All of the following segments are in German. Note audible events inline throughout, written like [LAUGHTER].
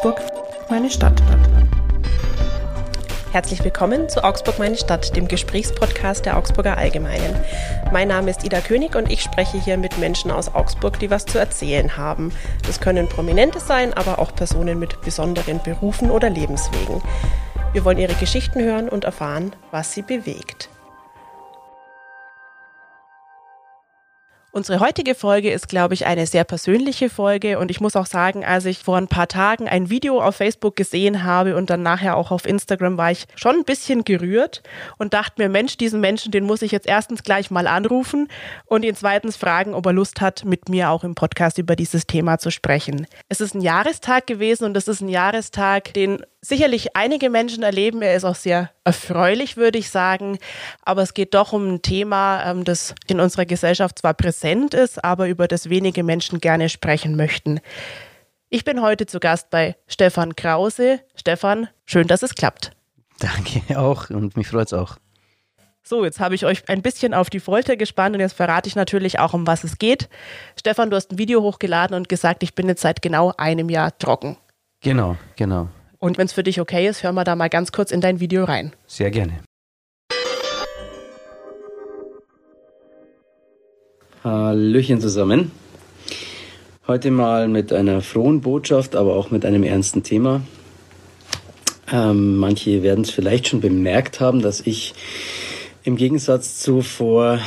Augsburg, meine Stadt. Herzlich willkommen zu Augsburg, meine Stadt, dem Gesprächspodcast der Augsburger Allgemeinen. Mein Name ist Ida König und ich spreche hier mit Menschen aus Augsburg, die was zu erzählen haben. Das können Prominente sein, aber auch Personen mit besonderen Berufen oder Lebenswegen. Wir wollen ihre Geschichten hören und erfahren, was sie bewegt. Unsere heutige Folge ist, glaube ich, eine sehr persönliche Folge und ich muss auch sagen, als ich vor ein paar Tagen ein Video auf Facebook gesehen habe und dann nachher auch auf Instagram war ich schon ein bisschen gerührt und dachte mir, Mensch, diesen Menschen, den muss ich jetzt erstens gleich mal anrufen und ihn zweitens fragen, ob er Lust hat, mit mir auch im Podcast über dieses Thema zu sprechen. Es ist ein Jahrestag gewesen und es ist ein Jahrestag, den sicherlich einige Menschen erleben. Er ist auch sehr erfreulich, würde ich sagen. Aber es geht doch um ein Thema, ähm, das in unserer Gesellschaft zwar präsent ist, aber über das wenige Menschen gerne sprechen möchten. Ich bin heute zu Gast bei Stefan Krause. Stefan, schön, dass es klappt. Danke auch und mich freut es auch. So, jetzt habe ich euch ein bisschen auf die Folter gespannt und jetzt verrate ich natürlich auch, um was es geht. Stefan, du hast ein Video hochgeladen und gesagt, ich bin jetzt seit genau einem Jahr trocken. Genau, genau. Und wenn es für dich okay ist, hören wir da mal ganz kurz in dein Video rein. Sehr gerne. Hallöchen zusammen. Heute mal mit einer frohen Botschaft, aber auch mit einem ernsten Thema. Ähm, manche werden es vielleicht schon bemerkt haben, dass ich im Gegensatz zu vor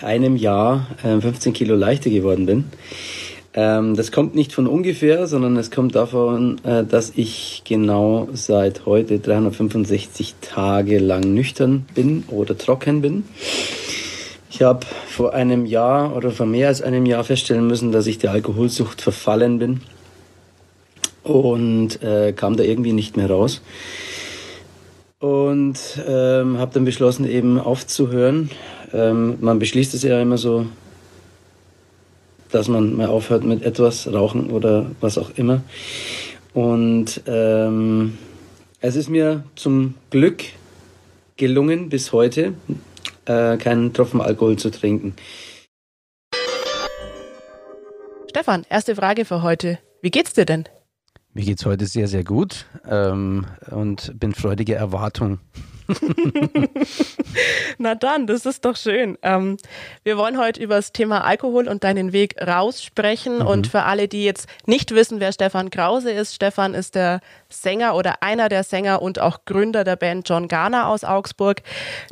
einem Jahr äh, 15 Kilo leichter geworden bin. Ähm, das kommt nicht von ungefähr, sondern es kommt davon, äh, dass ich genau seit heute 365 Tage lang nüchtern bin oder trocken bin. Ich habe vor einem Jahr oder vor mehr als einem Jahr feststellen müssen, dass ich der Alkoholsucht verfallen bin und äh, kam da irgendwie nicht mehr raus. Und ähm, habe dann beschlossen, eben aufzuhören. Ähm, man beschließt es ja immer so dass man mal aufhört mit etwas, Rauchen oder was auch immer. Und ähm, es ist mir zum Glück gelungen, bis heute äh, keinen Tropfen Alkohol zu trinken. Stefan, erste Frage für heute. Wie geht's dir denn? Mir geht's heute sehr, sehr gut ähm, und bin freudige Erwartung. [LAUGHS] Na dann, das ist doch schön. Ähm, wir wollen heute über das Thema Alkohol und deinen Weg raus sprechen. Mhm. Und für alle, die jetzt nicht wissen, wer Stefan Krause ist, Stefan ist der Sänger oder einer der Sänger und auch Gründer der Band John Garner aus Augsburg,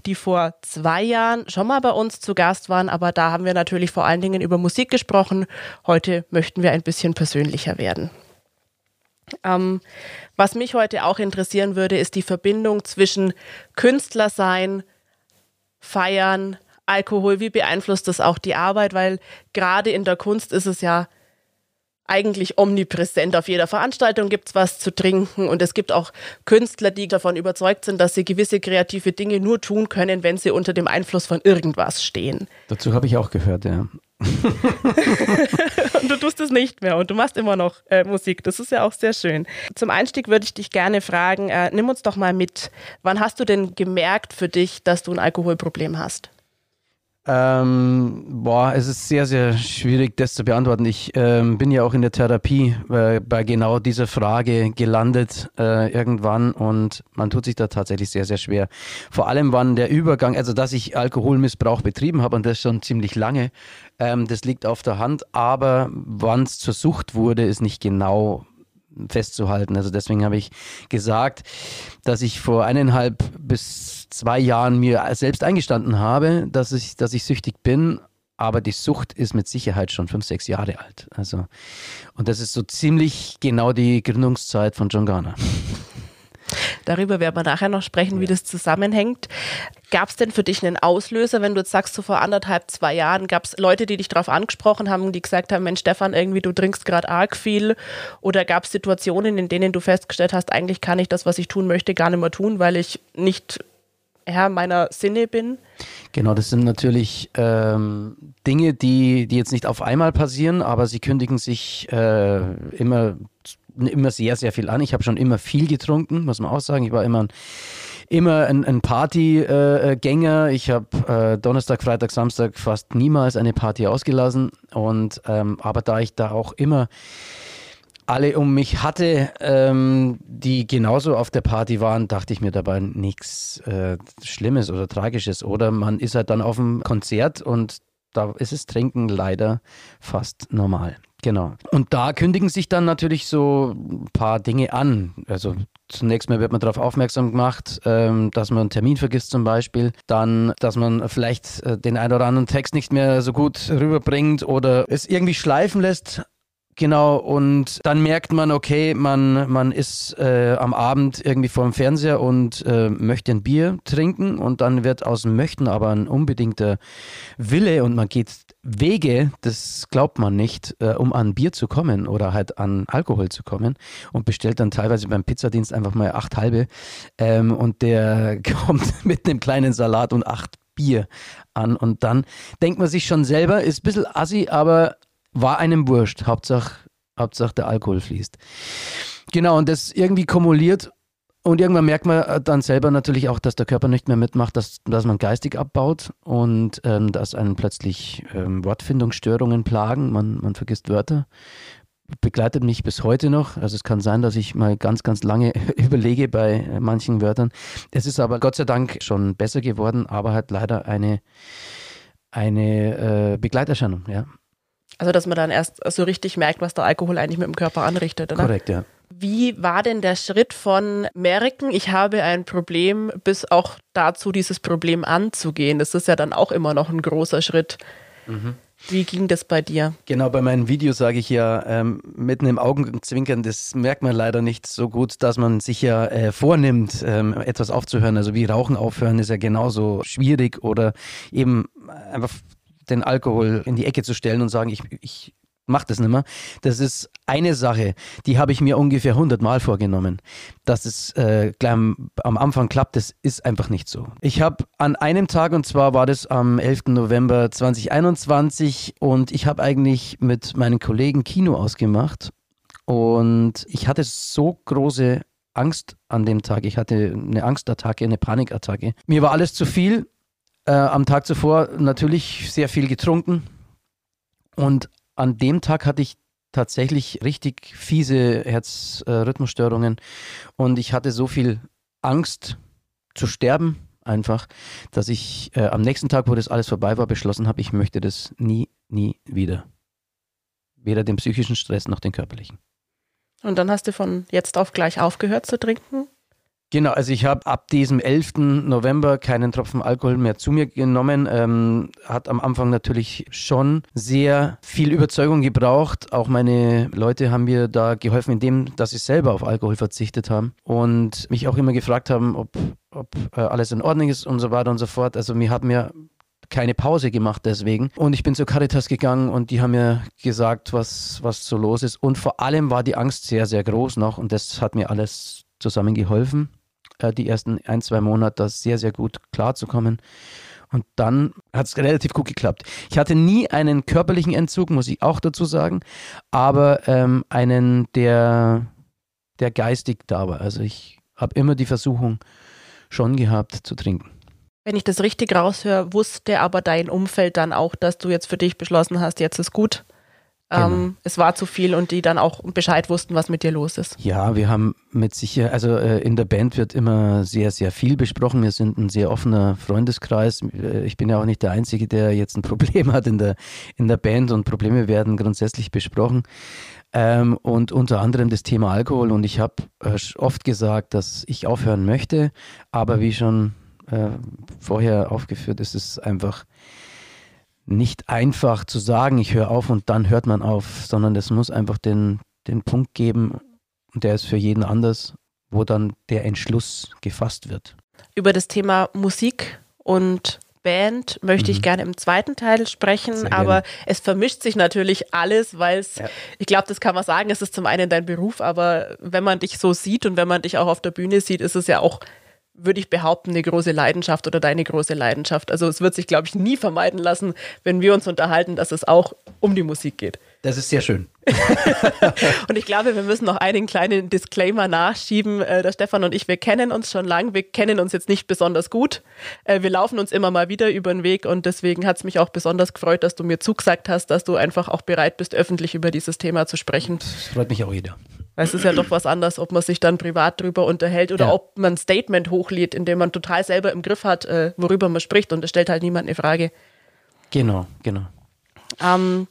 die vor zwei Jahren schon mal bei uns zu Gast waren. Aber da haben wir natürlich vor allen Dingen über Musik gesprochen. Heute möchten wir ein bisschen persönlicher werden. Ähm, was mich heute auch interessieren würde, ist die Verbindung zwischen Künstler sein, Feiern, Alkohol. Wie beeinflusst das auch die Arbeit? Weil gerade in der Kunst ist es ja eigentlich omnipräsent. Auf jeder Veranstaltung gibt es was zu trinken und es gibt auch Künstler, die davon überzeugt sind, dass sie gewisse kreative Dinge nur tun können, wenn sie unter dem Einfluss von irgendwas stehen. Dazu habe ich auch gehört, ja. [LAUGHS] und du tust es nicht mehr und du machst immer noch äh, Musik. Das ist ja auch sehr schön. Zum Einstieg würde ich dich gerne fragen, äh, nimm uns doch mal mit. Wann hast du denn gemerkt für dich, dass du ein Alkoholproblem hast? Ähm, boah, es ist sehr, sehr schwierig, das zu beantworten. Ich ähm, bin ja auch in der Therapie äh, bei genau dieser Frage gelandet äh, irgendwann und man tut sich da tatsächlich sehr, sehr schwer. Vor allem wann der Übergang, also dass ich Alkoholmissbrauch betrieben habe und das schon ziemlich lange, ähm, das liegt auf der Hand, aber wann es zur Sucht wurde, ist nicht genau festzuhalten. Also deswegen habe ich gesagt, dass ich vor eineinhalb bis zwei Jahren mir selbst eingestanden habe, dass ich, dass ich süchtig bin. Aber die Sucht ist mit Sicherheit schon fünf, sechs Jahre alt. Also, und das ist so ziemlich genau die Gründungszeit von John Garner. Darüber werden wir nachher noch sprechen, ja. wie das zusammenhängt. Gab es denn für dich einen Auslöser, wenn du jetzt sagst, so vor anderthalb, zwei Jahren, gab es Leute, die dich darauf angesprochen haben, die gesagt haben, Mensch Stefan, irgendwie du trinkst gerade arg viel? Oder gab es Situationen, in denen du festgestellt hast, eigentlich kann ich das, was ich tun möchte, gar nicht mehr tun, weil ich nicht Herr meiner Sinne bin? Genau, das sind natürlich ähm, Dinge, die, die jetzt nicht auf einmal passieren, aber sie kündigen sich äh, immer immer sehr, sehr viel an. Ich habe schon immer viel getrunken, muss man auch sagen. Ich war immer ein, immer ein, ein Partygänger. ich habe äh, Donnerstag, Freitag, Samstag fast niemals eine Party ausgelassen. Und ähm, aber da ich da auch immer alle um mich hatte, ähm, die genauso auf der Party waren, dachte ich mir dabei nichts äh, Schlimmes oder Tragisches. Oder man ist halt dann auf dem Konzert und da ist es Trinken leider fast normal. Genau. Und da kündigen sich dann natürlich so ein paar Dinge an. Also zunächst mal wird man darauf aufmerksam gemacht, ähm, dass man einen Termin vergisst zum Beispiel. Dann, dass man vielleicht äh, den einen oder anderen Text nicht mehr so gut rüberbringt oder es irgendwie schleifen lässt. Genau, und dann merkt man, okay, man, man ist äh, am Abend irgendwie vor dem Fernseher und äh, möchte ein Bier trinken und dann wird aus Möchten aber ein unbedingter Wille und man geht Wege, das glaubt man nicht, äh, um an Bier zu kommen oder halt an Alkohol zu kommen und bestellt dann teilweise beim Pizzadienst einfach mal acht halbe ähm, und der [LAUGHS] kommt mit einem kleinen Salat und acht Bier an und dann denkt man sich schon selber, ist ein bisschen assi, aber war einem wurscht. Hauptsache, Hauptsache der Alkohol fließt. Genau, und das irgendwie kumuliert und irgendwann merkt man dann selber natürlich auch, dass der Körper nicht mehr mitmacht, dass, dass man geistig abbaut und ähm, dass einen plötzlich ähm, Wortfindungsstörungen plagen. Man, man vergisst Wörter. Begleitet mich bis heute noch. Also es kann sein, dass ich mal ganz, ganz lange [LAUGHS] überlege bei manchen Wörtern. Es ist aber Gott sei Dank schon besser geworden, aber halt leider eine, eine äh, Begleiterscheinung, ja. Also, dass man dann erst so richtig merkt, was der Alkohol eigentlich mit dem Körper anrichtet, oder? Korrekt, ja. Wie war denn der Schritt von merken, ich habe ein Problem, bis auch dazu, dieses Problem anzugehen? Das ist ja dann auch immer noch ein großer Schritt. Mhm. Wie ging das bei dir? Genau, bei meinen Videos sage ich ja ähm, mit einem Augenzwinkern, das merkt man leider nicht so gut, dass man sich ja äh, vornimmt, ähm, etwas aufzuhören. Also wie Rauchen aufhören ist ja genauso schwierig oder eben einfach den Alkohol in die Ecke zu stellen und sagen, ich, ich mache das nicht mehr. Das ist eine Sache, die habe ich mir ungefähr 100 Mal vorgenommen. Dass es äh, gleich am, am, Anfang klappt, das ist einfach nicht so. Ich habe an einem Tag, und zwar war das am 11. November 2021, und ich habe eigentlich mit meinen Kollegen Kino ausgemacht. Und ich hatte so große Angst an dem Tag. Ich hatte eine Angstattacke, eine Panikattacke. Mir war alles zu viel äh, am Tag zuvor natürlich sehr viel getrunken und an dem Tag hatte ich tatsächlich richtig fiese Herzrhythmusstörungen und ich hatte so viel Angst zu sterben einfach, dass ich äh, am nächsten Tag, wo das alles vorbei war, beschlossen habe, ich möchte das nie, nie wieder. Weder den psychischen Stress noch den körperlichen. Und dann hast du von jetzt auf gleich aufgehört zu trinken? Genau, also ich habe ab diesem 11. November keinen Tropfen Alkohol mehr zu mir genommen. Ähm, hat am Anfang natürlich schon sehr viel Überzeugung gebraucht. Auch meine Leute haben mir da geholfen, indem dass sie selber auf Alkohol verzichtet haben und mich auch immer gefragt haben, ob, ob äh, alles in Ordnung ist und so weiter und so fort. Also mir hat mir keine Pause gemacht deswegen. Und ich bin zur Caritas gegangen und die haben mir gesagt, was, was so los ist. Und vor allem war die Angst sehr, sehr groß noch und das hat mir alles zusammen geholfen äh, die ersten ein, zwei Monate sehr, sehr gut klarzukommen. Und dann hat es relativ gut geklappt. Ich hatte nie einen körperlichen Entzug, muss ich auch dazu sagen, aber ähm, einen, der, der geistig da war. Also ich habe immer die Versuchung schon gehabt zu trinken. Wenn ich das richtig raushöre, wusste aber dein Umfeld dann auch, dass du jetzt für dich beschlossen hast, jetzt ist gut. Genau. Ähm, es war zu viel und die dann auch Bescheid wussten, was mit dir los ist. Ja, wir haben mit Sicherheit, also äh, in der Band wird immer sehr, sehr viel besprochen. Wir sind ein sehr offener Freundeskreis. Äh, ich bin ja auch nicht der Einzige, der jetzt ein [LAUGHS] Problem hat in der, in der Band und Probleme werden grundsätzlich besprochen. Ähm, und unter anderem das Thema Alkohol. Und ich habe äh, oft gesagt, dass ich aufhören möchte, aber wie schon äh, vorher aufgeführt, ist es einfach nicht einfach zu sagen, ich höre auf und dann hört man auf, sondern es muss einfach den, den Punkt geben, und der ist für jeden anders, wo dann der Entschluss gefasst wird. Über das Thema Musik und Band möchte mhm. ich gerne im zweiten Teil sprechen, aber es vermischt sich natürlich alles, weil es, ja. ich glaube, das kann man sagen, es ist zum einen dein Beruf, aber wenn man dich so sieht und wenn man dich auch auf der Bühne sieht, ist es ja auch würde ich behaupten, eine große Leidenschaft oder deine große Leidenschaft. Also es wird sich, glaube ich, nie vermeiden lassen, wenn wir uns unterhalten, dass es auch um die Musik geht. Das ist sehr schön. [LAUGHS] und ich glaube, wir müssen noch einen kleinen Disclaimer nachschieben. Äh, der Stefan und ich, wir kennen uns schon lang. Wir kennen uns jetzt nicht besonders gut. Äh, wir laufen uns immer mal wieder über den Weg und deswegen hat es mich auch besonders gefreut, dass du mir zugesagt hast, dass du einfach auch bereit bist, öffentlich über dieses Thema zu sprechen. Das freut mich auch jeder. Es ist ja doch was anderes, ob man sich dann privat drüber unterhält oder ja. ob man ein Statement hochlädt, in dem man total selber im Griff hat, äh, worüber man spricht und es stellt halt niemand eine Frage. Genau, genau. Ähm,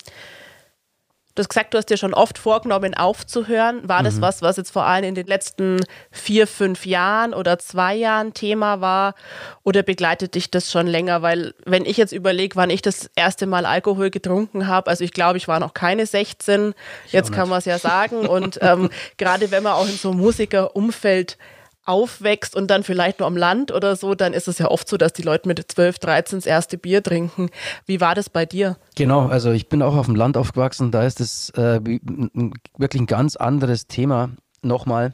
Du hast gesagt, du hast dir schon oft vorgenommen, aufzuhören. War das mhm. was, was jetzt vor allem in den letzten vier, fünf Jahren oder zwei Jahren Thema war? Oder begleitet dich das schon länger? Weil, wenn ich jetzt überlege, wann ich das erste Mal Alkohol getrunken habe, also ich glaube, ich war noch keine 16, ich jetzt kann man es ja sagen. Und ähm, [LAUGHS] gerade wenn man auch in so einem Musikerumfeld aufwächst und dann vielleicht nur am Land oder so, dann ist es ja oft so, dass die Leute mit 12, 13 das erste Bier trinken. Wie war das bei dir? Genau, also ich bin auch auf dem Land aufgewachsen, da ist es äh, wirklich ein ganz anderes Thema nochmal.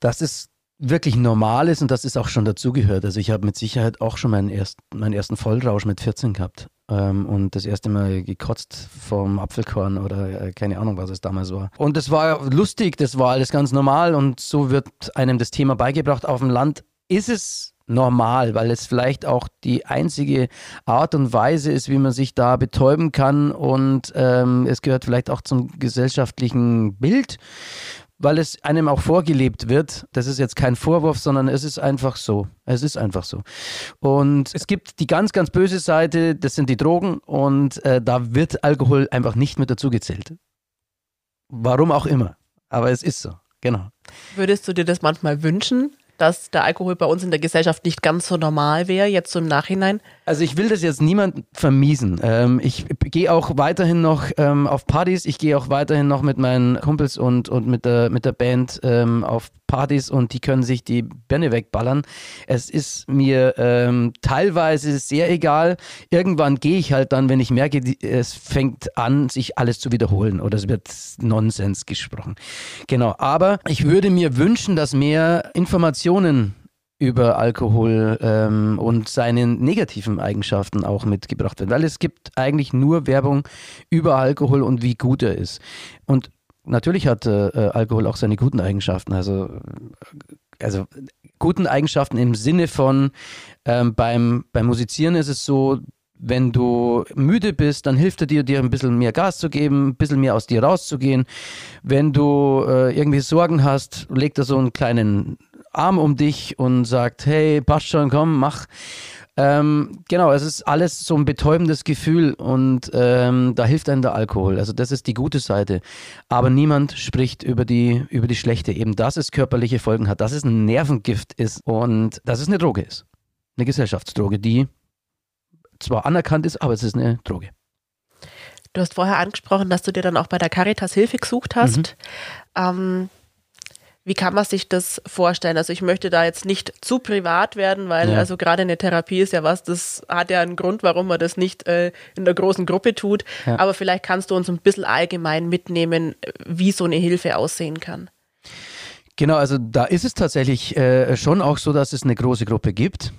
Das ist wirklich normal ist und das ist auch schon dazugehört. Also ich habe mit Sicherheit auch schon meinen, erst, meinen ersten Vollrausch mit 14 gehabt ähm, und das erste Mal gekotzt vom Apfelkorn oder äh, keine Ahnung, was es damals war. Und das war lustig, das war alles ganz normal und so wird einem das Thema beigebracht. Auf dem Land ist es normal, weil es vielleicht auch die einzige Art und Weise ist, wie man sich da betäuben kann und ähm, es gehört vielleicht auch zum gesellschaftlichen Bild weil es einem auch vorgelebt wird. Das ist jetzt kein Vorwurf, sondern es ist einfach so. Es ist einfach so. Und es gibt die ganz, ganz böse Seite, das sind die Drogen und äh, da wird Alkohol einfach nicht mit dazugezählt. Warum auch immer. Aber es ist so, genau. Würdest du dir das manchmal wünschen, dass der Alkohol bei uns in der Gesellschaft nicht ganz so normal wäre, jetzt so im Nachhinein? Also ich will das jetzt niemand vermiesen. Ähm, ich gehe auch weiterhin noch ähm, auf Partys, ich gehe auch weiterhin noch mit meinen Kumpels und, und mit, der, mit der Band ähm, auf Partys und die können sich die Birne wegballern. Es ist mir ähm, teilweise sehr egal. Irgendwann gehe ich halt dann, wenn ich merke, die, es fängt an, sich alles zu wiederholen oder es wird Nonsens gesprochen. Genau, aber ich würde mir wünschen, dass mehr Informationen über Alkohol ähm, und seine negativen Eigenschaften auch mitgebracht werden, weil es gibt eigentlich nur Werbung über Alkohol und wie gut er ist. Und natürlich hat äh, Alkohol auch seine guten Eigenschaften. Also, also guten Eigenschaften im Sinne von ähm, beim, beim Musizieren ist es so, wenn du müde bist, dann hilft er dir, dir ein bisschen mehr Gas zu geben, ein bisschen mehr aus dir rauszugehen. Wenn du äh, irgendwie Sorgen hast, legt er so einen kleinen Arm um dich und sagt, hey, passt schon, komm, mach. Ähm, genau, es ist alles so ein betäubendes Gefühl und ähm, da hilft einem der Alkohol. Also das ist die gute Seite. Aber niemand spricht über die, über die schlechte, eben dass es körperliche Folgen hat, dass es ein Nervengift ist und dass es eine Droge ist. Eine Gesellschaftsdroge, die zwar anerkannt ist, aber es ist eine Droge. Du hast vorher angesprochen, dass du dir dann auch bei der Caritas Hilfe gesucht hast. Mhm. Ähm, wie kann man sich das vorstellen? Also ich möchte da jetzt nicht zu privat werden, weil ja. also gerade eine Therapie ist ja was, das hat ja einen Grund, warum man das nicht äh, in der großen Gruppe tut. Ja. Aber vielleicht kannst du uns ein bisschen allgemein mitnehmen, wie so eine Hilfe aussehen kann. Genau, also da ist es tatsächlich äh, schon auch so, dass es eine große Gruppe gibt.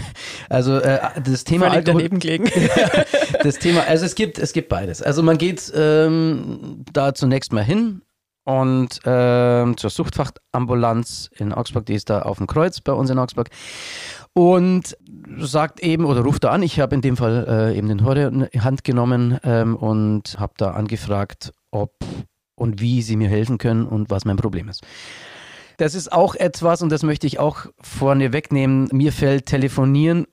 [LAUGHS] also äh, das Thema Völlig Alkohol, daneben gelegen. [LAUGHS] das Thema, also es gibt es gibt beides. Also man geht ähm, da zunächst mal hin und äh, zur Suchtfachambulanz in Augsburg, die ist da auf dem Kreuz bei uns in Augsburg. Und sagt eben oder ruft da an, ich habe in dem Fall äh, eben den Horror in die Hand genommen ähm, und habe da angefragt, ob und wie sie mir helfen können und was mein Problem ist. Das ist auch etwas, und das möchte ich auch vorne wegnehmen, mir fällt Telefonieren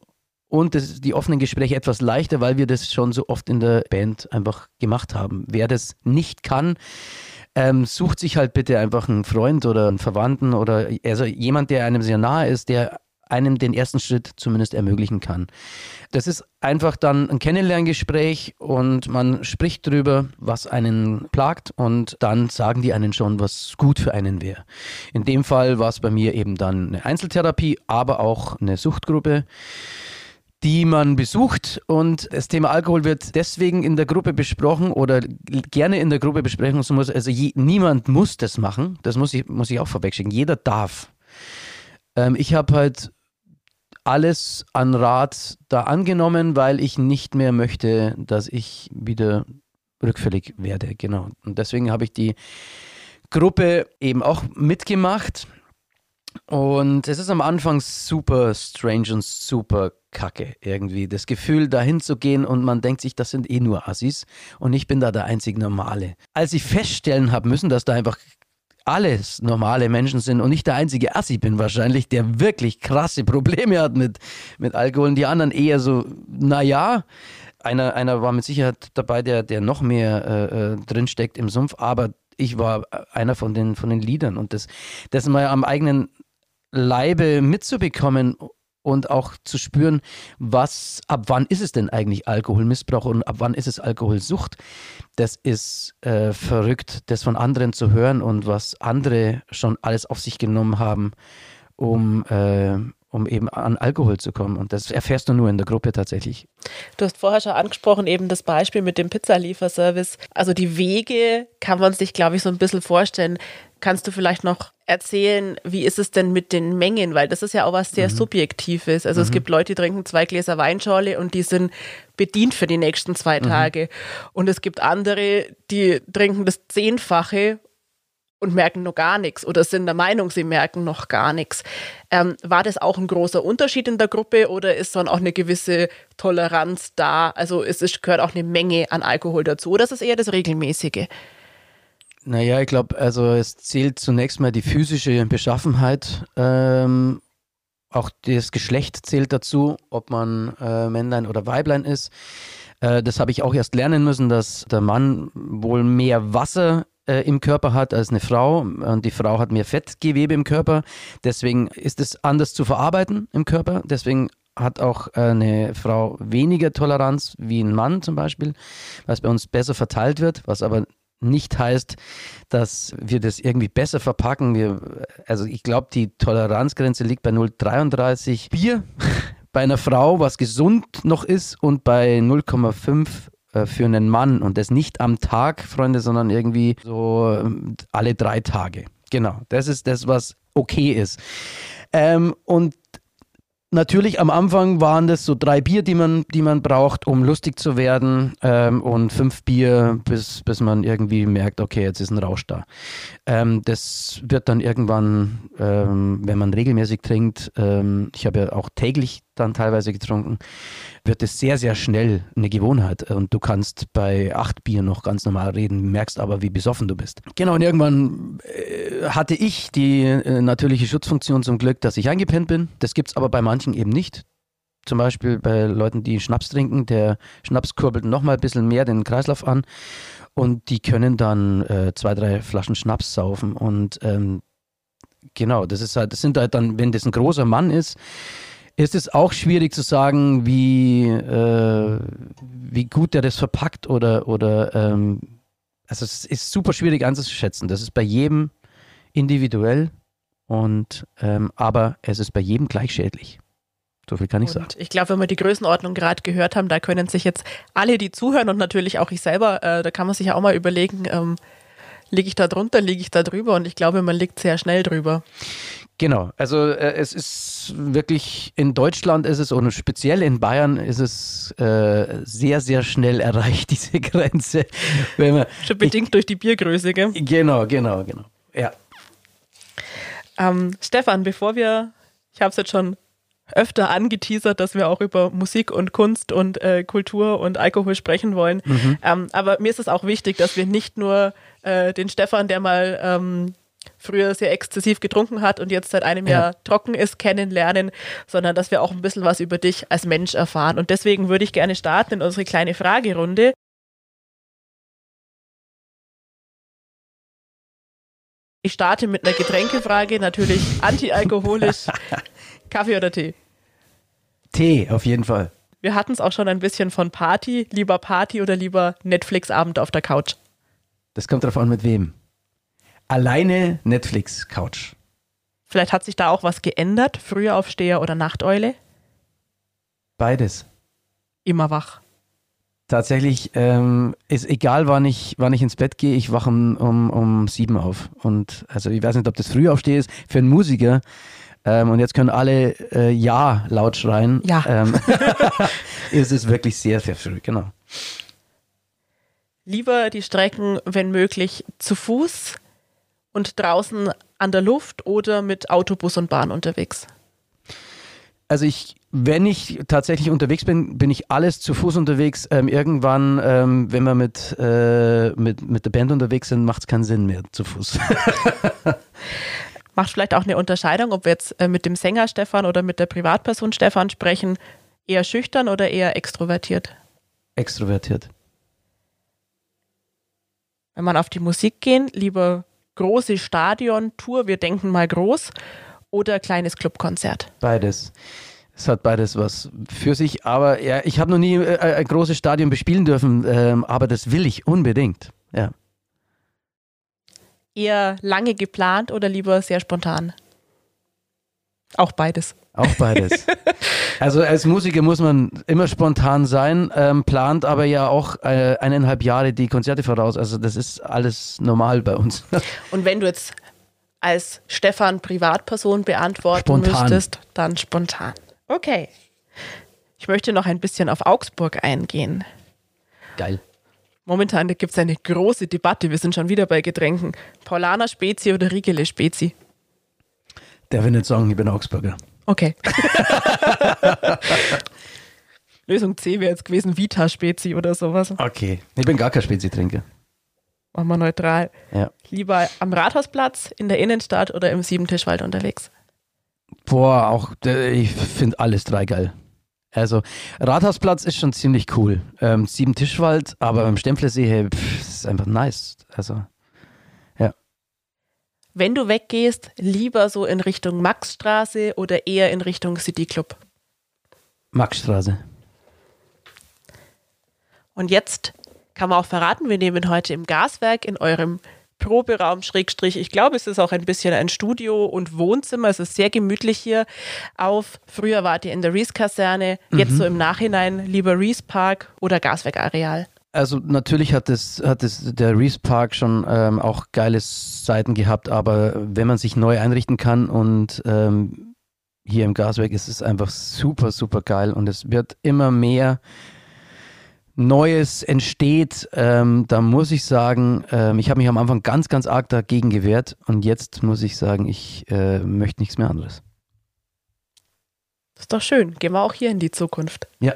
und das, die offenen Gespräche etwas leichter, weil wir das schon so oft in der Band einfach gemacht haben. Wer das nicht kann, ähm, sucht sich halt bitte einfach einen Freund oder einen Verwandten oder also jemand, der einem sehr nahe ist, der einem den ersten Schritt zumindest ermöglichen kann. Das ist einfach dann ein Kennenlerngespräch und man spricht darüber, was einen plagt und dann sagen die einen schon, was gut für einen wäre. In dem Fall war es bei mir eben dann eine Einzeltherapie, aber auch eine Suchtgruppe die man besucht. Und das Thema Alkohol wird deswegen in der Gruppe besprochen oder gerne in der Gruppe besprechen. Also je, niemand muss das machen. Das muss ich, muss ich auch vorwegschicken. Jeder darf. Ähm, ich habe halt alles an Rat da angenommen, weil ich nicht mehr möchte, dass ich wieder rückfällig werde, genau. Und deswegen habe ich die Gruppe eben auch mitgemacht. Und es ist am Anfang super strange und super kacke irgendwie. Das Gefühl, dahin zu gehen und man denkt sich, das sind eh nur Assis und ich bin da der einzig Normale. Als ich feststellen habe müssen, dass da einfach alles normale Menschen sind und nicht der einzige Assi bin wahrscheinlich, der wirklich krasse Probleme hat mit, mit Alkohol und die anderen eher so, naja, einer, einer war mit Sicherheit dabei, der, der noch mehr äh, äh, drinsteckt im Sumpf, aber ich war einer von den, von den Liedern und das, das mal am eigenen Leibe mitzubekommen und auch zu spüren, was, ab wann ist es denn eigentlich Alkoholmissbrauch und ab wann ist es Alkoholsucht, das ist äh, verrückt, das von anderen zu hören und was andere schon alles auf sich genommen haben, um, äh, um eben an Alkohol zu kommen. Und das erfährst du nur in der Gruppe tatsächlich. Du hast vorher schon angesprochen, eben das Beispiel mit dem Pizzalieferservice. Also die Wege kann man sich, glaube ich, so ein bisschen vorstellen. Kannst du vielleicht noch erzählen, wie ist es denn mit den Mengen? Weil das ist ja auch was sehr mhm. Subjektives. Also mhm. es gibt Leute, die trinken zwei Gläser Weinschorle und die sind bedient für die nächsten zwei mhm. Tage. Und es gibt andere, die trinken das Zehnfache und merken noch gar nichts oder sind der Meinung, sie merken noch gar nichts. Ähm, war das auch ein großer Unterschied in der Gruppe oder ist dann auch eine gewisse Toleranz da? Also es ist, gehört auch eine Menge an Alkohol dazu oder ist es eher das Regelmäßige? Naja, ich glaube, also es zählt zunächst mal die physische Beschaffenheit. Ähm, auch das Geschlecht zählt dazu, ob man äh, Männlein oder Weiblein ist. Äh, das habe ich auch erst lernen müssen, dass der Mann wohl mehr Wasser äh, im Körper hat als eine Frau und die Frau hat mehr Fettgewebe im Körper. Deswegen ist es anders zu verarbeiten im Körper. Deswegen hat auch eine Frau weniger Toleranz wie ein Mann zum Beispiel, es bei uns besser verteilt wird, was aber nicht heißt, dass wir das irgendwie besser verpacken. Wir, also ich glaube, die Toleranzgrenze liegt bei 0,33 Bier [LAUGHS] bei einer Frau, was gesund noch ist, und bei 0,5 äh, für einen Mann. Und das nicht am Tag, Freunde, sondern irgendwie so ähm, alle drei Tage. Genau, das ist das, was okay ist. Ähm, und Natürlich am Anfang waren das so drei Bier, die man, die man braucht, um lustig zu werden ähm, und fünf Bier, bis, bis man irgendwie merkt, okay, jetzt ist ein Rausch da. Ähm, das wird dann irgendwann, ähm, wenn man regelmäßig trinkt, ähm, ich habe ja auch täglich dann teilweise getrunken, wird es sehr, sehr schnell eine Gewohnheit. Und du kannst bei acht Bier noch ganz normal reden, merkst aber, wie besoffen du bist. Genau, und irgendwann äh, hatte ich die äh, natürliche Schutzfunktion zum Glück, dass ich eingepennt bin. Das gibt es aber bei manchen eben nicht. Zum Beispiel bei Leuten, die Schnaps trinken, der Schnaps kurbelt nochmal ein bisschen mehr den Kreislauf an und die können dann äh, zwei, drei Flaschen Schnaps saufen. Und ähm, genau, das ist halt, das sind halt dann, wenn das ein großer Mann ist, ist es auch schwierig zu sagen, wie, äh, wie gut der das verpackt oder, oder ähm, also es ist super schwierig anzuschätzen. Das ist bei jedem individuell und ähm, aber es ist bei jedem gleich schädlich. So viel kann ich und sagen. Ich glaube, wenn wir die Größenordnung gerade gehört haben, da können sich jetzt alle, die zuhören und natürlich auch ich selber, äh, da kann man sich ja auch mal überlegen, ähm, liege ich da drunter, liege ich da drüber und ich glaube, man liegt sehr schnell drüber. Genau, also äh, es ist wirklich in Deutschland ist es und speziell in Bayern ist es äh, sehr, sehr schnell erreicht, [LAUGHS] diese Grenze. Wenn man, Schon bedingt ich, durch die Biergröße, gell? Genau, genau, genau. Ja. Ähm, Stefan, bevor wir, ich habe es jetzt schon öfter angeteasert, dass wir auch über Musik und Kunst und äh, Kultur und Alkohol sprechen wollen. Mhm. Ähm, aber mir ist es auch wichtig, dass wir nicht nur äh, den Stefan, der mal ähm, früher sehr exzessiv getrunken hat und jetzt seit einem ja. Jahr trocken ist, kennenlernen, sondern dass wir auch ein bisschen was über dich als Mensch erfahren. Und deswegen würde ich gerne starten in unsere kleine Fragerunde. Ich starte mit einer Getränkefrage, natürlich antialkoholisch. [LAUGHS] Kaffee oder Tee? Tee, auf jeden Fall. Wir hatten es auch schon ein bisschen von Party. Lieber Party oder lieber Netflix-Abend auf der Couch? Das kommt darauf an, mit wem. Alleine Netflix-Couch. Vielleicht hat sich da auch was geändert, Frühaufsteher oder Nachteule? Beides. Immer wach. Tatsächlich ähm, ist egal, wann ich, wann ich ins Bett gehe, ich wache um, um, um sieben auf. Und also ich weiß nicht, ob das Frühaufsteher ist. Für einen Musiker ähm, und jetzt können alle äh, Ja laut schreien. Ja. Ähm, [LAUGHS] [LAUGHS] ist es wirklich sehr, sehr früh, genau. Lieber die Strecken, wenn möglich, zu Fuß und draußen an der Luft oder mit Autobus und Bahn unterwegs? Also ich, wenn ich tatsächlich unterwegs bin, bin ich alles zu Fuß unterwegs. Ähm, irgendwann, ähm, wenn wir mit, äh, mit, mit der Band unterwegs sind, macht es keinen Sinn mehr zu Fuß. Macht vielleicht auch eine Unterscheidung, ob wir jetzt äh, mit dem Sänger Stefan oder mit der Privatperson Stefan sprechen, eher schüchtern oder eher extrovertiert? Extrovertiert. Wenn man auf die Musik gehen, lieber große Stadion-Tour, wir denken mal groß, oder kleines Clubkonzert? Beides. Es hat beides was für sich, aber ja, ich habe noch nie äh, ein großes Stadion bespielen dürfen, ähm, aber das will ich unbedingt. Ja. Eher lange geplant oder lieber sehr spontan? Auch beides. Auch beides. [LAUGHS] also als Musiker muss man immer spontan sein, ähm, plant aber ja auch äh, eineinhalb Jahre die Konzerte voraus. Also das ist alles normal bei uns. [LAUGHS] Und wenn du jetzt als Stefan Privatperson beantworten Spontan. müsstest, dann spontan. Okay. Ich möchte noch ein bisschen auf Augsburg eingehen. Geil. Momentan gibt es eine große Debatte. Wir sind schon wieder bei Getränken. Paulaner Spezi oder Riegele Spezi? Der will nicht sagen, ich bin Augsburger. Okay. [LAUGHS] Lösung C wäre jetzt gewesen Vita Spezi oder sowas. Okay. Ich bin gar kein Spezi-Trinker. Machen wir neutral. Ja. Lieber am Rathausplatz, in der Innenstadt oder im Siebentischwald unterwegs? Boah, auch, äh, ich finde alles drei geil. Also, Rathausplatz ist schon ziemlich cool. Ähm, Sieben Tischwald, aber beim Stempflersee, hey, pff, ist einfach nice. Also, Wenn du weggehst, lieber so in Richtung Maxstraße oder eher in Richtung City Club? Maxstraße. Und jetzt kann man auch verraten, wir nehmen heute im Gaswerk in eurem Proberaum, Schrägstrich, ich glaube, es ist auch ein bisschen ein Studio und Wohnzimmer. Es ist sehr gemütlich hier auf. Früher wart ihr in der Rees-Kaserne, jetzt so im Nachhinein lieber Rees-Park oder Gaswerkareal. Also natürlich hat es, hat es der Reese Park schon ähm, auch geile Seiten gehabt, aber wenn man sich neu einrichten kann und ähm, hier im Gaswerk ist es einfach super, super geil und es wird immer mehr Neues entsteht, ähm, da muss ich sagen, ähm, ich habe mich am Anfang ganz, ganz arg dagegen gewehrt und jetzt muss ich sagen, ich äh, möchte nichts mehr anderes. Das ist doch schön. Gehen wir auch hier in die Zukunft. Ja.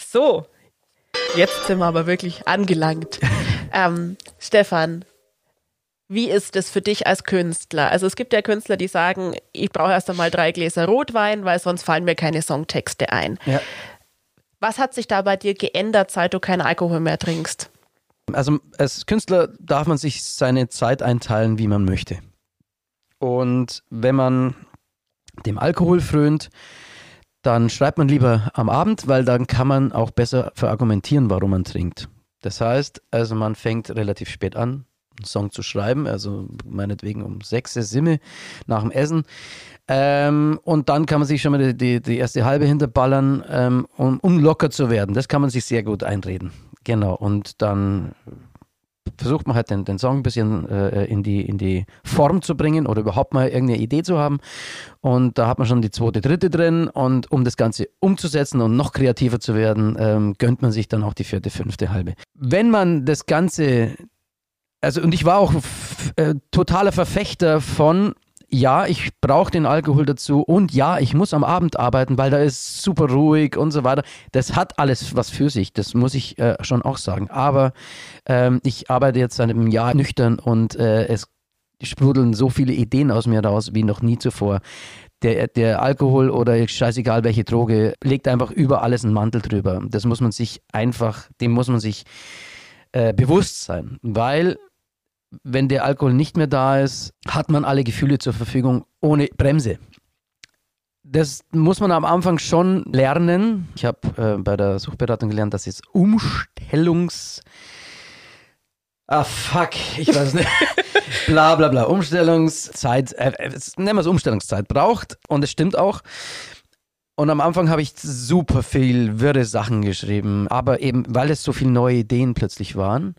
So, jetzt sind wir aber wirklich angelangt. [LAUGHS] ähm, Stefan, wie ist es für dich als Künstler? Also es gibt ja Künstler, die sagen, ich brauche erst einmal drei Gläser Rotwein, weil sonst fallen mir keine Songtexte ein. Ja. Was hat sich da bei dir geändert, seit du keinen Alkohol mehr trinkst? Also als Künstler darf man sich seine Zeit einteilen, wie man möchte. Und wenn man dem Alkohol frönt, dann schreibt man lieber am Abend, weil dann kann man auch besser verargumentieren, warum man trinkt. Das heißt, also man fängt relativ spät an, einen Song zu schreiben, also meinetwegen um sechs, Simme nach dem Essen. Ähm, und dann kann man sich schon mal die, die, die erste halbe hinterballern, ähm, um, um locker zu werden. Das kann man sich sehr gut einreden. Genau. Und dann versucht man halt den, den Song ein bisschen äh, in, die, in die Form zu bringen oder überhaupt mal irgendeine Idee zu haben. Und da hat man schon die zweite, dritte drin. Und um das Ganze umzusetzen und noch kreativer zu werden, ähm, gönnt man sich dann auch die vierte, fünfte, halbe. Wenn man das Ganze, also und ich war auch äh, totaler Verfechter von, ja, ich brauche den Alkohol dazu und ja, ich muss am Abend arbeiten, weil da ist super ruhig und so weiter. Das hat alles was für sich, das muss ich äh, schon auch sagen. Aber ähm, ich arbeite jetzt seit einem Jahr nüchtern und äh, es sprudeln so viele Ideen aus mir raus wie noch nie zuvor. Der, der Alkohol oder scheißegal welche Droge legt einfach über alles einen Mantel drüber. Das muss man sich einfach, dem muss man sich äh, bewusst sein, weil wenn der Alkohol nicht mehr da ist, hat man alle Gefühle zur Verfügung ohne Bremse. Das muss man am Anfang schon lernen. Ich habe äh, bei der Suchberatung gelernt, dass es Umstellungs... Ah, fuck, ich weiß nicht. [LAUGHS] bla bla bla. Umstellungszeit, äh, äh, nennen wir es Umstellungszeit, braucht. Und es stimmt auch. Und am Anfang habe ich super viel wirre Sachen geschrieben, aber eben, weil es so viele neue Ideen plötzlich waren.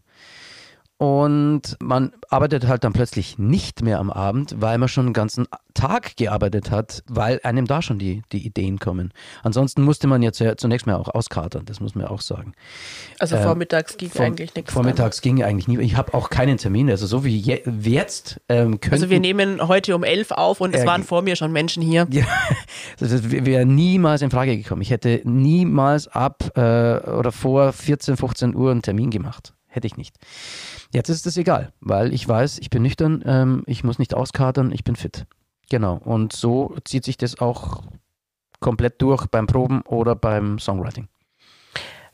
Und man arbeitet halt dann plötzlich nicht mehr am Abend, weil man schon den ganzen Tag gearbeitet hat, weil einem da schon die, die Ideen kommen. Ansonsten musste man jetzt ja zunächst mal auch auskatern, das muss man auch sagen. Also ähm, vormittags ging vor, eigentlich nichts. Vormittags dann. ging eigentlich nie. Ich habe auch keinen Termin, also so wie je, jetzt ähm, könnten, Also wir nehmen heute um elf auf und es äh, waren vor mir schon Menschen hier. Ja, [LAUGHS] das wäre niemals in Frage gekommen. Ich hätte niemals ab äh, oder vor 14, 15 Uhr einen Termin gemacht. Hätte ich nicht. Jetzt ist es egal, weil ich weiß, ich bin nüchtern, ähm, ich muss nicht auskatern, ich bin fit. Genau. Und so zieht sich das auch komplett durch beim Proben oder beim Songwriting.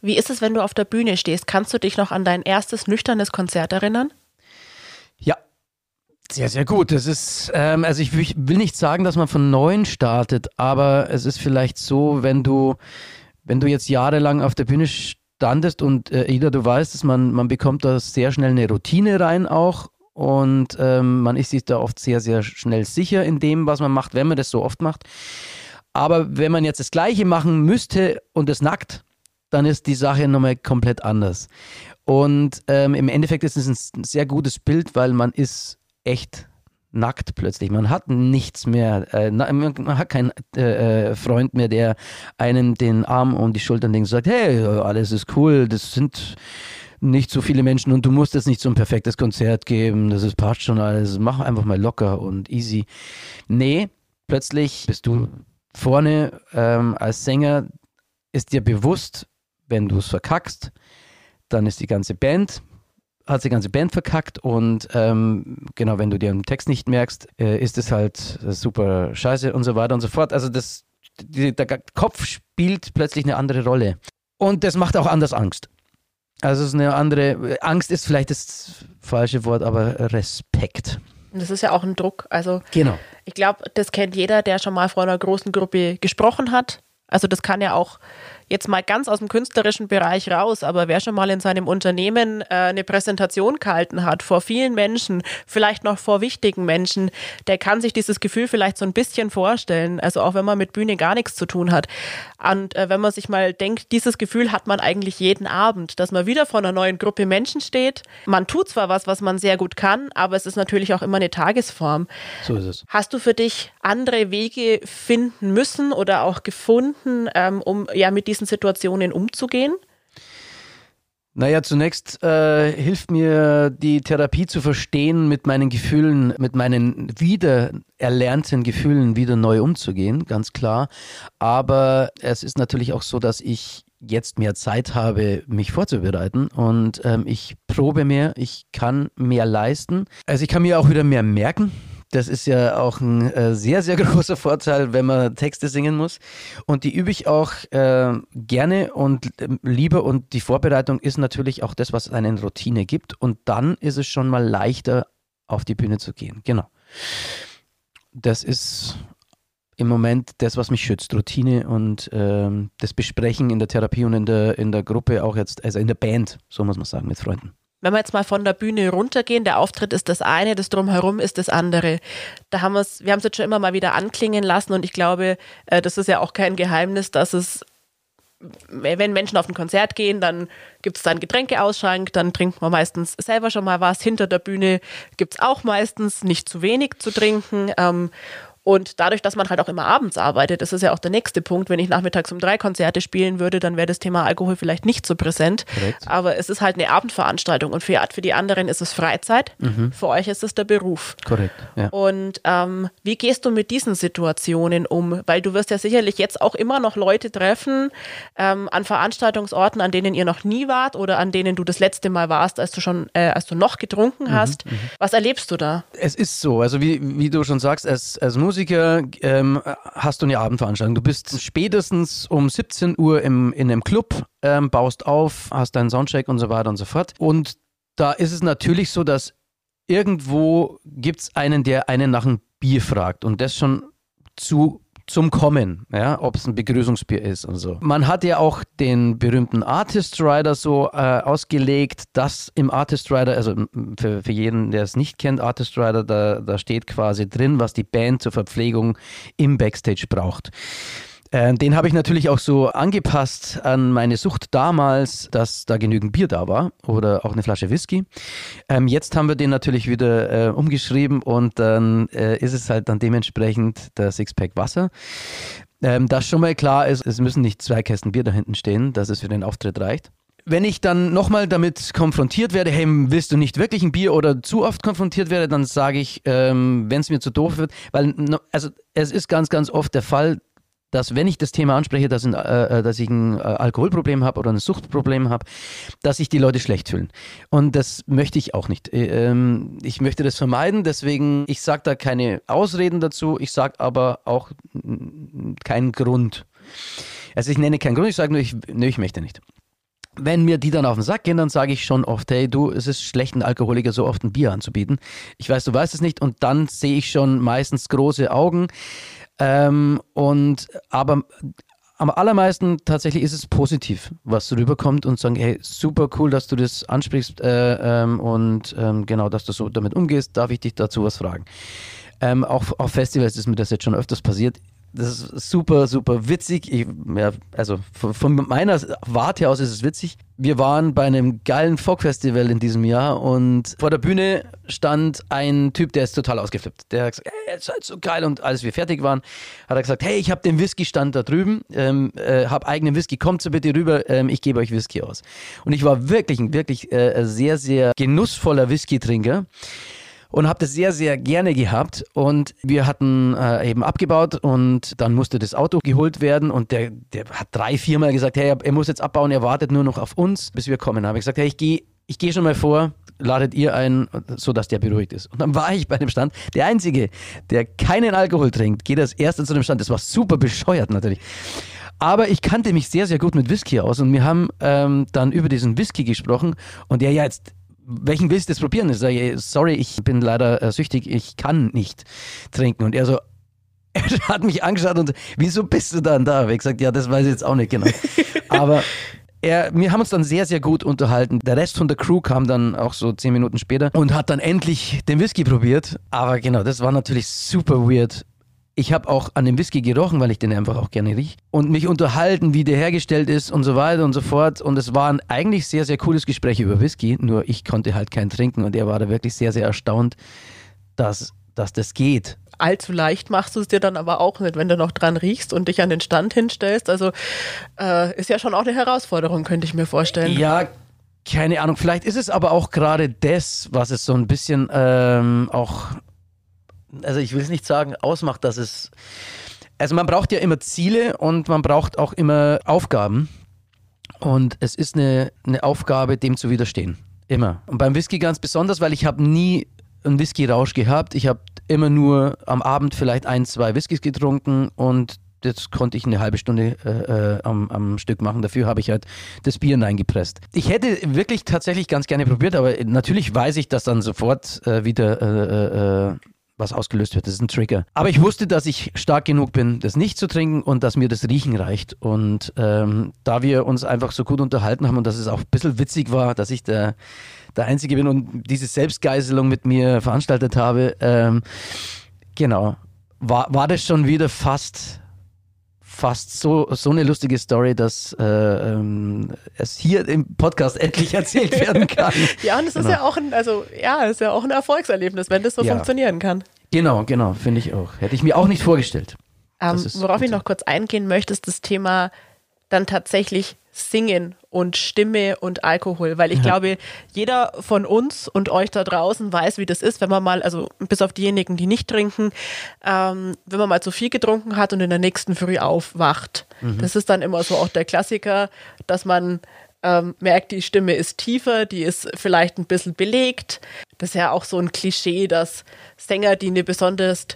Wie ist es, wenn du auf der Bühne stehst? Kannst du dich noch an dein erstes nüchternes Konzert erinnern? Ja, sehr, sehr gut. Das ist, ähm, also ich, ich will nicht sagen, dass man von neuem startet, aber es ist vielleicht so, wenn du, wenn du jetzt jahrelang auf der Bühne stehst, standest und äh, Ida, du weißt es, man, man bekommt da sehr schnell eine Routine rein auch und ähm, man ist sich da oft sehr, sehr schnell sicher in dem, was man macht, wenn man das so oft macht. Aber wenn man jetzt das Gleiche machen müsste und es nackt, dann ist die Sache nochmal komplett anders. Und ähm, im Endeffekt ist es ein sehr gutes Bild, weil man ist echt nackt plötzlich. Man hat nichts mehr. Äh, man hat keinen äh, äh, Freund mehr, der einen den Arm um die Schultern legt und sagt, hey, alles ist cool, das sind nicht so viele Menschen und du musst jetzt nicht so ein perfektes Konzert geben, das ist, passt schon alles, mach einfach mal locker und easy. Nee, plötzlich bist du vorne ähm, als Sänger, ist dir bewusst, wenn du es verkackst, dann ist die ganze Band hat die ganze Band verkackt und ähm, genau, wenn du dir den Text nicht merkst, äh, ist es halt super scheiße und so weiter und so fort. Also das, die, der Kopf spielt plötzlich eine andere Rolle. Und das macht auch anders Angst. Also es ist eine andere, Angst ist vielleicht das falsche Wort, aber Respekt. Das ist ja auch ein Druck. Also genau. ich glaube, das kennt jeder, der schon mal vor einer großen Gruppe gesprochen hat. Also das kann ja auch jetzt mal ganz aus dem künstlerischen Bereich raus, aber wer schon mal in seinem Unternehmen äh, eine Präsentation gehalten hat vor vielen Menschen, vielleicht noch vor wichtigen Menschen, der kann sich dieses Gefühl vielleicht so ein bisschen vorstellen. Also auch wenn man mit Bühne gar nichts zu tun hat. Und äh, wenn man sich mal denkt, dieses Gefühl hat man eigentlich jeden Abend, dass man wieder vor einer neuen Gruppe Menschen steht. Man tut zwar was, was man sehr gut kann, aber es ist natürlich auch immer eine Tagesform. So ist es. Hast du für dich andere Wege finden müssen oder auch gefunden, ähm, um ja mit diesen Situationen umzugehen? Naja, zunächst äh, hilft mir die Therapie zu verstehen, mit meinen Gefühlen, mit meinen wiedererlernten Gefühlen wieder neu umzugehen, ganz klar. Aber es ist natürlich auch so, dass ich jetzt mehr Zeit habe, mich vorzubereiten und ähm, ich probe mehr, ich kann mehr leisten. Also ich kann mir auch wieder mehr merken. Das ist ja auch ein äh, sehr, sehr [LAUGHS] großer Vorteil, wenn man Texte singen muss. Und die übe ich auch äh, gerne und äh, lieber. Und die Vorbereitung ist natürlich auch das, was eine Routine gibt. Und dann ist es schon mal leichter, auf die Bühne zu gehen. Genau. Das ist im Moment das, was mich schützt. Routine und ähm, das Besprechen in der Therapie und in der, in der Gruppe auch jetzt, also in der Band, so muss man sagen, mit Freunden wenn wir jetzt mal von der Bühne runtergehen, der Auftritt ist das eine, das drumherum ist das andere. Da haben wir's, wir haben es jetzt schon immer mal wieder anklingen lassen und ich glaube, äh, das ist ja auch kein Geheimnis, dass es wenn Menschen auf ein Konzert gehen, dann gibt es da einen Getränkeausschank, dann trinkt man meistens selber schon mal was. Hinter der Bühne gibt es auch meistens nicht zu wenig zu trinken. Ähm, und dadurch, dass man halt auch immer abends arbeitet, das ist ja auch der nächste Punkt. Wenn ich nachmittags um drei Konzerte spielen würde, dann wäre das Thema Alkohol vielleicht nicht so präsent. Korrekt. Aber es ist halt eine Abendveranstaltung und für, für die anderen ist es Freizeit. Mhm. Für euch ist es der Beruf. Korrekt. Ja. Und ähm, wie gehst du mit diesen Situationen um? Weil du wirst ja sicherlich jetzt auch immer noch Leute treffen ähm, an Veranstaltungsorten, an denen ihr noch nie wart oder an denen du das letzte Mal warst, als du schon, äh, als du noch getrunken mhm, hast. Mhm, Was erlebst du da? Es ist so, also wie, wie du schon sagst, als, als Musiker Musiker ähm, hast du eine Abendveranstaltung. Du bist spätestens um 17 Uhr im, in einem Club, ähm, baust auf, hast deinen Soundcheck und so weiter und so fort. Und da ist es natürlich so, dass irgendwo gibt es einen, der einen nach einem Bier fragt und das schon zu zum Kommen, ja, ob es ein Begrüßungsbier ist und so. Man hat ja auch den berühmten Artist Rider so äh, ausgelegt, dass im Artist Rider, also für, für jeden, der es nicht kennt, Artist Rider, da, da steht quasi drin, was die Band zur Verpflegung im Backstage braucht. Äh, den habe ich natürlich auch so angepasst an meine Sucht damals, dass da genügend Bier da war oder auch eine Flasche Whisky. Ähm, jetzt haben wir den natürlich wieder äh, umgeschrieben und dann äh, ist es halt dann dementsprechend der Sixpack Wasser. Ähm, das schon mal klar ist, es müssen nicht zwei Kästen Bier da hinten stehen, dass es für den Auftritt reicht wenn ich dann nochmal damit konfrontiert werde, hey, willst du nicht wirklich ein Bier oder zu oft konfrontiert werde, dann sage ich, ähm, wenn es mir zu doof wird, weil also es ist ganz, ganz oft der Fall, dass wenn ich das Thema anspreche, dass, ein, äh, äh dass ich ein äh, Alkoholproblem habe oder ein Suchtproblem habe, dass sich die Leute schlecht fühlen. Und das möchte ich auch nicht. Äh, ähm, ich möchte das vermeiden, deswegen, ich sage da keine Ausreden dazu, ich sage aber auch keinen Grund. Also ich nenne keinen Grund, ich sage nur, ich, nee, ich möchte nicht wenn mir die dann auf den Sack gehen, dann sage ich schon oft, hey du, es ist schlecht, einen Alkoholiker so oft ein Bier anzubieten. Ich weiß, du weißt es nicht und dann sehe ich schon meistens große Augen. Ähm, und aber am allermeisten tatsächlich ist es positiv, was rüberkommt und sagen, hey, super cool, dass du das ansprichst äh, ähm, und ähm, genau, dass du so damit umgehst, darf ich dich dazu was fragen. Ähm, auch auf Festivals ist mir das jetzt schon öfters passiert das ist super, super witzig. Ich, ja, also von, von, meiner Warte aus ist es witzig. Wir waren bei einem geilen Folk-Festival in diesem Jahr und vor der Bühne stand ein Typ, der ist total ausgeflippt. Der hat gesagt, hey, ihr seid so geil. Und als wir fertig waren, hat er gesagt, hey, ich habe den Whisky-Stand da drüben, ähm, äh, habe eigenen Whisky, kommt so bitte rüber, ähm, ich gebe euch Whisky aus. Und ich war wirklich, wirklich äh, sehr, sehr genussvoller Whisky-Trinker und habe das sehr, sehr gerne gehabt. Und wir hatten äh, eben abgebaut und dann musste das Auto geholt werden und der, der hat drei, viermal gesagt, hey, er muss jetzt abbauen, er wartet nur noch auf uns, bis wir kommen. Da habe ich gesagt, hey, ich gehe ich geh schon mal vor, ladet ihr ein, sodass der beruhigt ist. Und dann war ich bei dem Stand. Der Einzige, der keinen Alkohol trinkt, geht als erster zu dem Stand. Das war super bescheuert natürlich. Aber ich kannte mich sehr, sehr gut mit Whisky aus und wir haben ähm, dann über diesen Whisky gesprochen und der ja jetzt welchen willst du jetzt probieren? Ich sage, sorry, ich bin leider äh, süchtig, ich kann nicht trinken. Und er so, [LAUGHS] er hat mich angeschaut und wieso bist du dann da? Ich gesagt, ja, das weiß ich jetzt auch nicht genau. [LAUGHS] Aber er, wir haben uns dann sehr, sehr gut unterhalten. Der Rest von der Crew kam dann auch so zehn Minuten später und hat dann endlich den Whisky probiert. Aber genau, das war natürlich super weird ich habe auch an dem Whisky gerochen, weil ich den einfach auch gerne riech. Und mich unterhalten, wie der hergestellt ist und so weiter und so fort. Und es war ein eigentlich sehr, sehr cooles Gespräch über Whisky. Nur ich konnte halt keinen trinken und er war da wirklich sehr, sehr erstaunt, dass, dass das geht. Allzu leicht machst du es dir dann aber auch nicht, wenn du noch dran riechst und dich an den Stand hinstellst. Also äh, ist ja schon auch eine Herausforderung, könnte ich mir vorstellen. Ja, keine Ahnung. Vielleicht ist es aber auch gerade das, was es so ein bisschen ähm, auch also ich will es nicht sagen, ausmacht, dass es. Also man braucht ja immer Ziele und man braucht auch immer Aufgaben. Und es ist eine, eine Aufgabe, dem zu widerstehen. Immer. Und beim Whisky ganz besonders, weil ich habe nie einen Whisky-Rausch gehabt. Ich habe immer nur am Abend vielleicht ein, zwei Whiskys getrunken und das konnte ich eine halbe Stunde äh, äh am, am, Stück machen. Dafür habe ich halt das Bier hineingepresst. Ich hätte wirklich tatsächlich ganz gerne probiert, aber natürlich weiß ich, dass dann sofort äh, wieder äh, äh, äh was ausgelöst wird. Das ist ein Trigger. Aber ich wusste, dass ich stark genug bin, das nicht zu trinken und dass mir das Riechen reicht. Und ähm, da wir uns einfach so gut unterhalten haben und dass es auch ein bisschen witzig war, dass ich der, der Einzige bin und diese Selbstgeißelung mit mir veranstaltet habe, ähm, genau, war, war das schon wieder fast fast so, so eine lustige Story, dass äh, ähm, es hier im Podcast [LAUGHS] endlich erzählt werden kann. [LAUGHS] ja, und es genau. ist ja auch ein, also ja, ist ja auch ein Erfolgserlebnis, wenn das so ja. funktionieren kann. Genau, genau, finde ich auch. Hätte ich mir auch nicht vorgestellt. Ähm, worauf ich noch kurz eingehen möchte, ist das Thema dann tatsächlich Singen und Stimme und Alkohol, weil ich ja. glaube, jeder von uns und euch da draußen weiß, wie das ist, wenn man mal, also bis auf diejenigen, die nicht trinken, ähm, wenn man mal zu viel getrunken hat und in der nächsten Früh aufwacht. Mhm. Das ist dann immer so auch der Klassiker, dass man ähm, merkt, die Stimme ist tiefer, die ist vielleicht ein bisschen belegt. Das ist ja auch so ein Klischee, dass Sänger, die eine besonders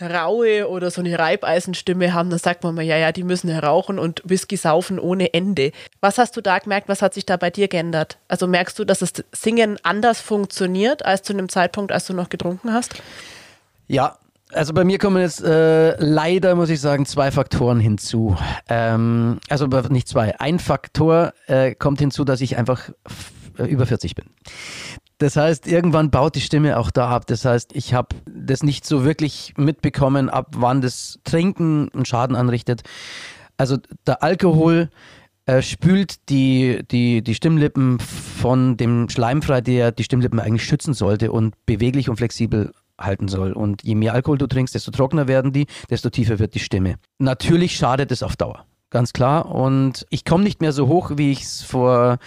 raue oder so eine Reibeisenstimme haben, dann sagt man mal, ja, ja, die müssen ja rauchen und Whisky saufen ohne Ende. Was hast du da gemerkt? Was hat sich da bei dir geändert? Also merkst du, dass das Singen anders funktioniert als zu einem Zeitpunkt, als du noch getrunken hast? Ja, also bei mir kommen jetzt äh, leider, muss ich sagen, zwei Faktoren hinzu. Ähm, also nicht zwei. Ein Faktor äh, kommt hinzu, dass ich einfach über 40 bin. Das heißt, irgendwann baut die Stimme auch da ab. Das heißt, ich habe das nicht so wirklich mitbekommen, ab wann das Trinken einen Schaden anrichtet. Also der Alkohol äh, spült die, die, die Stimmlippen von dem Schleim frei, der die Stimmlippen eigentlich schützen sollte und beweglich und flexibel halten soll. Und je mehr Alkohol du trinkst, desto trockener werden die, desto tiefer wird die Stimme. Natürlich schadet es auf Dauer ganz klar. Und ich komme nicht mehr so hoch, wie ich es vor,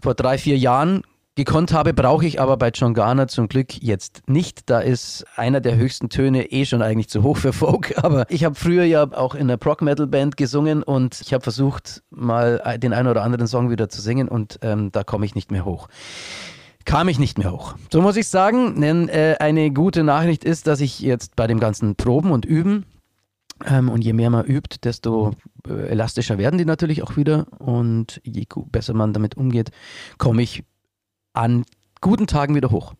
vor drei, vier Jahren gekonnt habe, brauche ich aber bei John Garner zum Glück jetzt nicht. Da ist einer der höchsten Töne eh schon eigentlich zu hoch für Folk. [LAUGHS] Aber ich habe früher ja auch in einer Prog-Metal-Band gesungen und ich habe versucht, mal den einen oder anderen Song wieder zu singen und ähm, da komme ich nicht mehr hoch kam ich nicht mehr hoch. So muss ich sagen, denn äh, eine gute Nachricht ist, dass ich jetzt bei dem ganzen Proben und Üben ähm, und je mehr man übt, desto äh, elastischer werden die natürlich auch wieder. Und je besser man damit umgeht, komme ich an guten Tagen wieder hoch.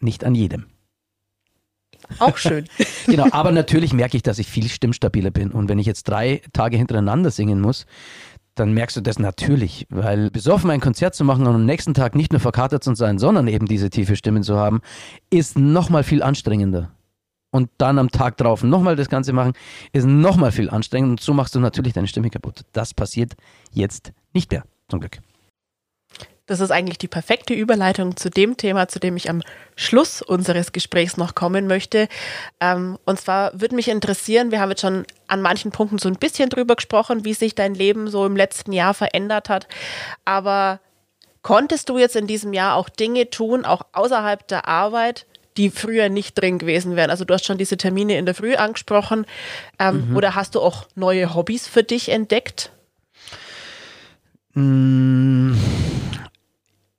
Nicht an jedem. Auch schön. [LAUGHS] genau, aber natürlich merke ich, dass ich viel stimmstabiler bin. Und wenn ich jetzt drei Tage hintereinander singen muss, dann merkst du das natürlich, weil besoffen ein Konzert zu machen und am nächsten Tag nicht nur verkatert zu sein, sondern eben diese tiefe Stimmen zu haben, ist nochmal viel anstrengender und dann am Tag drauf nochmal das Ganze machen, ist nochmal viel anstrengend und so machst du natürlich deine Stimme kaputt. Das passiert jetzt nicht mehr, zum Glück. Das ist eigentlich die perfekte Überleitung zu dem Thema, zu dem ich am Schluss unseres Gesprächs noch kommen möchte. Ähm, und zwar würde mich interessieren, wir haben jetzt schon an manchen Punkten so ein bisschen drüber gesprochen, wie sich dein Leben so im letzten Jahr verändert hat. Aber konntest du jetzt in diesem Jahr auch Dinge tun, auch außerhalb der Arbeit, die früher nicht drin gewesen wären. Also du hast schon diese Termine in der Früh angesprochen. Ähm, mhm. Oder hast du auch neue Hobbys für dich entdeckt? Mm,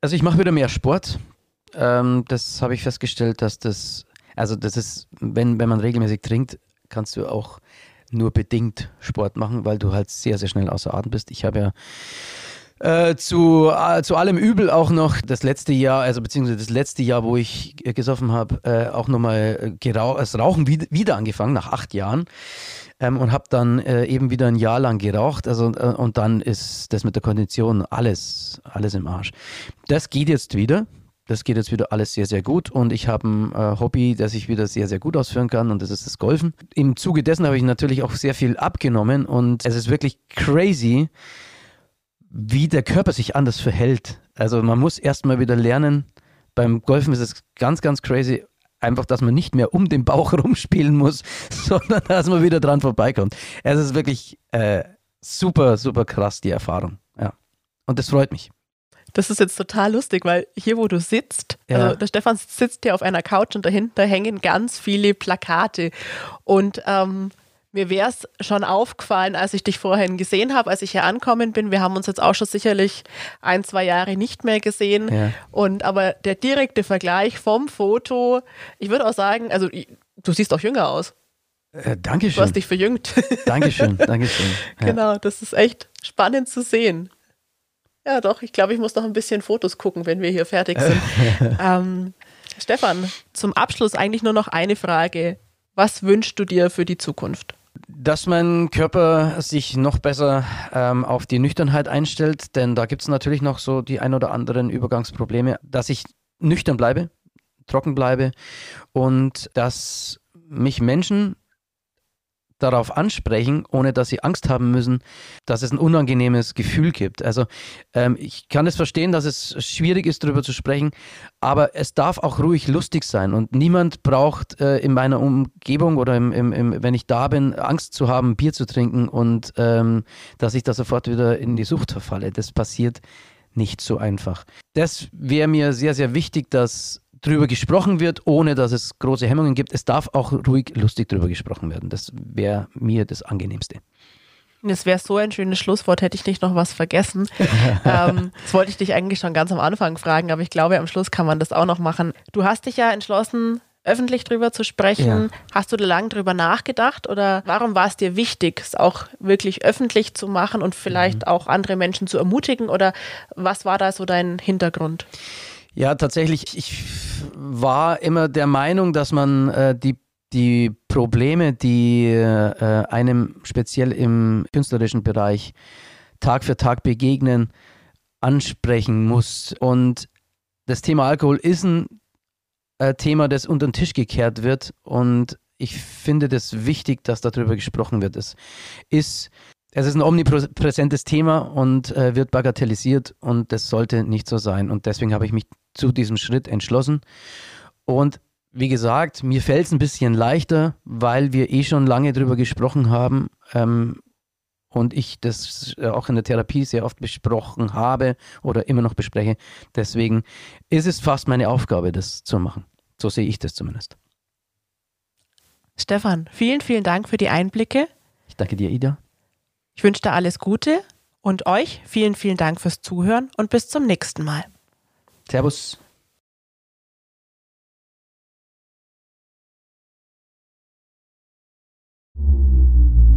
also ich mache wieder mehr Sport. Ähm, das habe ich festgestellt, dass das, also das ist, wenn, wenn man regelmäßig trinkt, kannst du auch nur bedingt Sport machen, weil du halt sehr, sehr schnell außer Atem bist. Ich habe ja äh, zu, äh, zu allem Übel auch noch das letzte Jahr, also beziehungsweise das letzte Jahr, wo ich gesoffen habe, äh, auch nochmal das Rauchen wieder angefangen, nach acht Jahren. Ähm, und habe dann äh, eben wieder ein Jahr lang geraucht. Also, äh, und dann ist das mit der Kondition alles, alles im Arsch. Das geht jetzt wieder. Das geht jetzt wieder alles sehr, sehr gut und ich habe ein äh, Hobby, das ich wieder sehr, sehr gut ausführen kann und das ist das Golfen. Im Zuge dessen habe ich natürlich auch sehr viel abgenommen und es ist wirklich crazy, wie der Körper sich anders verhält. Also man muss erstmal wieder lernen, beim Golfen ist es ganz, ganz crazy, einfach, dass man nicht mehr um den Bauch [LAUGHS] rumspielen muss, sondern dass man wieder dran vorbeikommt. Es ist wirklich äh, super, super krass, die Erfahrung. Ja. Und das freut mich. Das ist jetzt total lustig, weil hier, wo du sitzt, ja. also der Stefan sitzt hier auf einer Couch und dahinter hängen ganz viele Plakate. Und ähm, mir wäre es schon aufgefallen, als ich dich vorhin gesehen habe, als ich hier ankommen bin. Wir haben uns jetzt auch schon sicherlich ein, zwei Jahre nicht mehr gesehen. Ja. Und aber der direkte Vergleich vom Foto, ich würde auch sagen, also du siehst auch jünger aus. Äh, Dankeschön. Du hast dich verjüngt. [LAUGHS] Dankeschön, Dankeschön. Ja. Genau, das ist echt spannend zu sehen. Ja, doch, ich glaube, ich muss noch ein bisschen Fotos gucken, wenn wir hier fertig [LAUGHS] sind. ähm, Stefan, zum Abschluss eigentlich nur noch eine Frage. Was wünschst du dir für die Zukunft? Dass mein Körper sich noch besser ähm, auf die Nüchternheit einstellt, denn da gibt es natürlich noch so die ein oder anderen Übergangsprobleme, dass ich nüchtern bleibe, trocken bleibe und dass mich Menschen darauf ansprechen, ohne dass sie Angst haben müssen, dass es ein unangenehmes Gefühl gibt. Also ähm, ich kann es verstehen, dass es schwierig ist, darüber zu sprechen, aber es darf auch ruhig lustig sein und niemand braucht äh, in meiner Umgebung oder im, im, im, wenn ich da bin, Angst zu haben, Bier zu trinken und ähm, dass ich da sofort wieder in die Sucht verfalle. Das passiert nicht so einfach. Das wäre mir sehr, sehr wichtig, dass drüber gesprochen wird, ohne dass es große Hemmungen gibt. Es darf auch ruhig lustig drüber gesprochen werden. Das wäre mir das Angenehmste. Das wäre so ein schönes Schlusswort, hätte ich nicht noch was vergessen. [LAUGHS] ähm, das wollte ich dich eigentlich schon ganz am Anfang fragen, aber ich glaube, am Schluss kann man das auch noch machen. Du hast dich ja entschlossen, öffentlich drüber zu sprechen. Ja. Hast du da lange drüber nachgedacht oder warum war es dir wichtig, es auch wirklich öffentlich zu machen und vielleicht mhm. auch andere Menschen zu ermutigen oder was war da so dein Hintergrund? Ja, tatsächlich, ich war immer der Meinung, dass man äh, die, die Probleme, die äh, einem speziell im künstlerischen Bereich Tag für Tag begegnen, ansprechen muss. Und das Thema Alkohol ist ein äh, Thema, das unter den Tisch gekehrt wird und ich finde das wichtig, dass darüber gesprochen wird. Es ist, es ist ein omnipräsentes Thema und äh, wird bagatellisiert und das sollte nicht so sein. Und deswegen habe ich mich zu diesem Schritt entschlossen. Und wie gesagt, mir fällt es ein bisschen leichter, weil wir eh schon lange darüber gesprochen haben ähm, und ich das äh, auch in der Therapie sehr oft besprochen habe oder immer noch bespreche. Deswegen ist es fast meine Aufgabe, das zu machen. So sehe ich das zumindest. Stefan, vielen, vielen Dank für die Einblicke. Ich danke dir, Ida. Ich wünsche dir alles Gute und euch vielen, vielen Dank fürs Zuhören und bis zum nächsten Mal. Servus.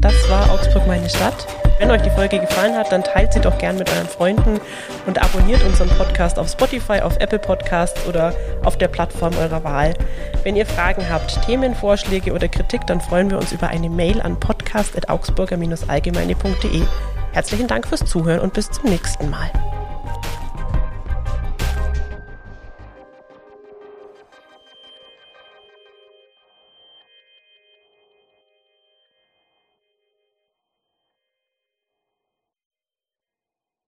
Das war Augsburg meine Stadt. Wenn euch die Folge gefallen hat, dann teilt sie doch gern mit euren Freunden und abonniert unseren Podcast auf Spotify, auf Apple Podcasts oder auf der Plattform eurer Wahl. Wenn ihr Fragen habt, Themenvorschläge oder Kritik, dann freuen wir uns über eine Mail an podcast.augsburger-allgemeine.de. Herzlichen Dank fürs Zuhören und bis zum nächsten Mal.